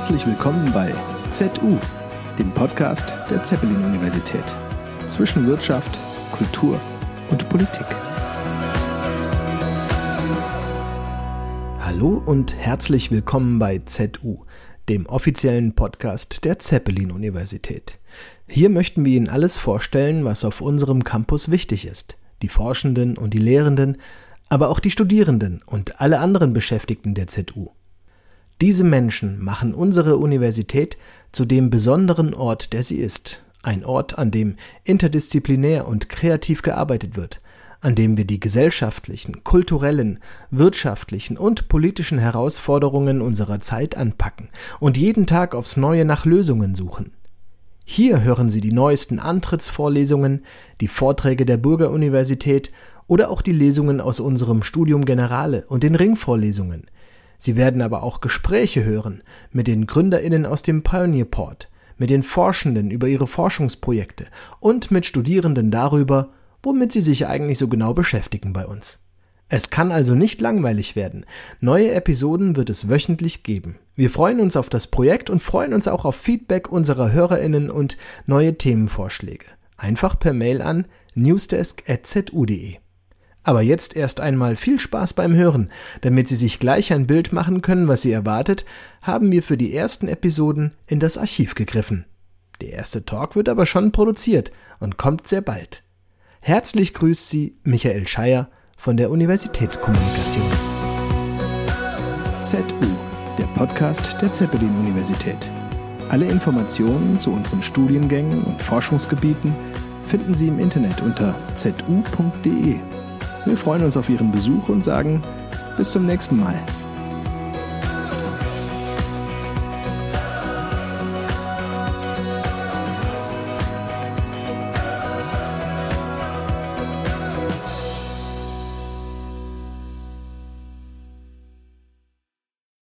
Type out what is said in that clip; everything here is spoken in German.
herzlich willkommen bei ZU, dem Podcast der Zeppelin-Universität. Zwischen Wirtschaft, Kultur und Politik. Hallo und herzlich willkommen bei ZU, dem offiziellen Podcast der Zeppelin-Universität. Hier möchten wir Ihnen alles vorstellen, was auf unserem Campus wichtig ist. Die Forschenden und die Lehrenden, aber auch die Studierenden und alle anderen Beschäftigten der ZU. Diese Menschen machen unsere Universität zu dem besonderen Ort, der sie ist. Ein Ort, an dem interdisziplinär und kreativ gearbeitet wird, an dem wir die gesellschaftlichen, kulturellen, wirtschaftlichen und politischen Herausforderungen unserer Zeit anpacken und jeden Tag aufs Neue nach Lösungen suchen. Hier hören Sie die neuesten Antrittsvorlesungen, die Vorträge der Bürgeruniversität oder auch die Lesungen aus unserem Studium Generale und den Ringvorlesungen – Sie werden aber auch Gespräche hören mit den GründerInnen aus dem Pioneerport, mit den Forschenden über ihre Forschungsprojekte und mit Studierenden darüber, womit sie sich eigentlich so genau beschäftigen bei uns. Es kann also nicht langweilig werden. Neue Episoden wird es wöchentlich geben. Wir freuen uns auf das Projekt und freuen uns auch auf Feedback unserer HörerInnen und neue Themenvorschläge. Einfach per Mail an newsdesk.zu.de. Aber jetzt erst einmal viel Spaß beim Hören. Damit Sie sich gleich ein Bild machen können, was Sie erwartet, haben wir für die ersten Episoden in das Archiv gegriffen. Der erste Talk wird aber schon produziert und kommt sehr bald. Herzlich grüßt Sie Michael Scheier von der Universitätskommunikation. ZU, der Podcast der Zeppelin-Universität. Alle Informationen zu unseren Studiengängen und Forschungsgebieten finden Sie im Internet unter zu.de. Wir freuen uns auf Ihren Besuch und sagen bis zum nächsten Mal.